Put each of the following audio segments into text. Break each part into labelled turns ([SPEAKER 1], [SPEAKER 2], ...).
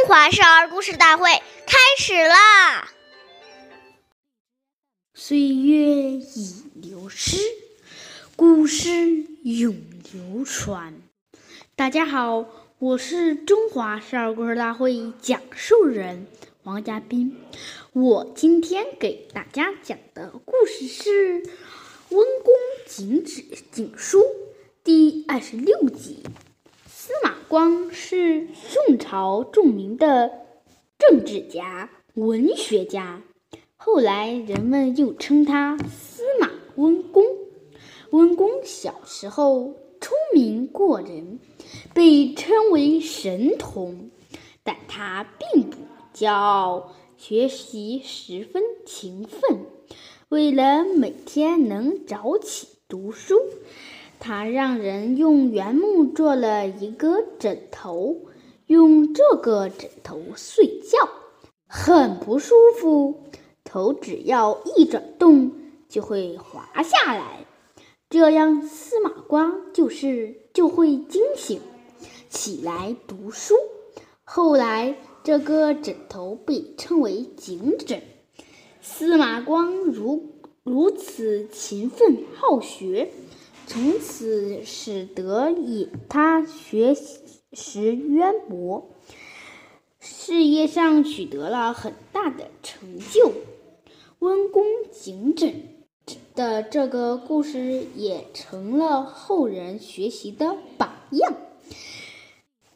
[SPEAKER 1] 中华少儿故事大会开始啦！
[SPEAKER 2] 岁月已流失，故事永流传。大家好，我是中华少儿故事大会讲述人王嘉宾。我今天给大家讲的故事是《温公警止警书》第二十六集。司马光是朝著名的政治家、文学家，后来人们又称他司马温公。温公小时候聪明过人，被称为神童，但他并不骄傲，学习十分勤奋。为了每天能早起读书。他让人用原木做了一个枕头，用这个枕头睡觉，很不舒服。头只要一转动，就会滑下来，这样司马光就是就会惊醒，起来读书。后来，这个枕头被称为警枕。司马光如如此勤奋好学。从此使得以他学习识渊博，事业上取得了很大的成就。温公警枕的这个故事也成了后人学习的榜样。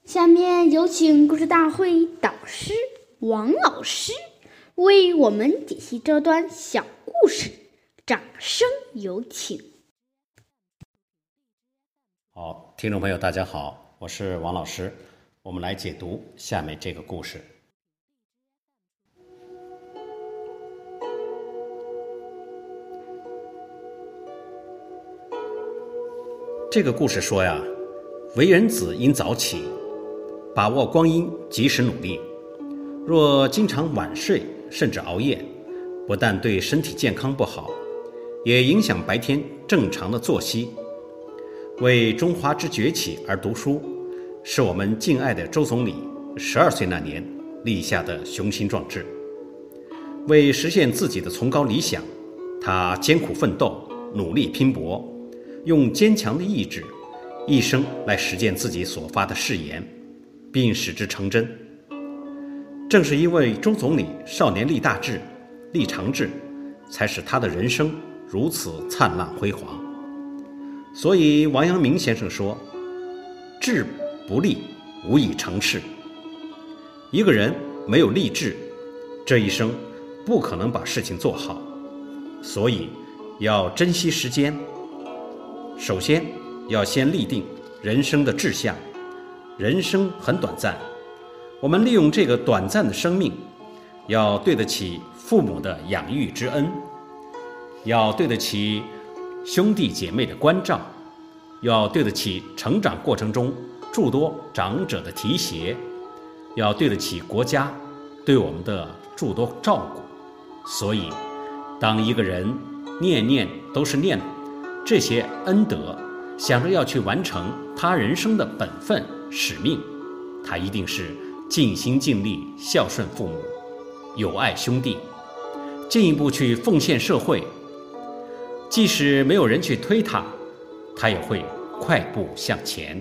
[SPEAKER 2] 下面有请故事大会导师王老师为我们解析这段小故事，掌声有请。
[SPEAKER 3] 好，听众朋友，大家好，我是王老师，我们来解读下面这个故事。这个故事说呀，为人子应早起，把握光阴，及时努力。若经常晚睡，甚至熬夜，不但对身体健康不好，也影响白天正常的作息。为中华之崛起而读书，是我们敬爱的周总理十二岁那年立下的雄心壮志。为实现自己的崇高理想，他艰苦奋斗，努力拼搏，用坚强的意志，一生来实践自己所发的誓言，并使之成真。正是因为周总理少年立大志、立长志，才使他的人生如此灿烂辉煌。所以，王阳明先生说：“志不立，无以成事。”一个人没有立志，这一生不可能把事情做好。所以，要珍惜时间。首先，要先立定人生的志向。人生很短暂，我们利用这个短暂的生命，要对得起父母的养育之恩，要对得起。兄弟姐妹的关照，要对得起成长过程中诸多长者的提携，要对得起国家对我们的诸多照顾。所以，当一个人念念都是念这些恩德，想着要去完成他人生的本分使命，他一定是尽心尽力孝顺父母，友爱兄弟，进一步去奉献社会。即使没有人去推他，他也会快步向前。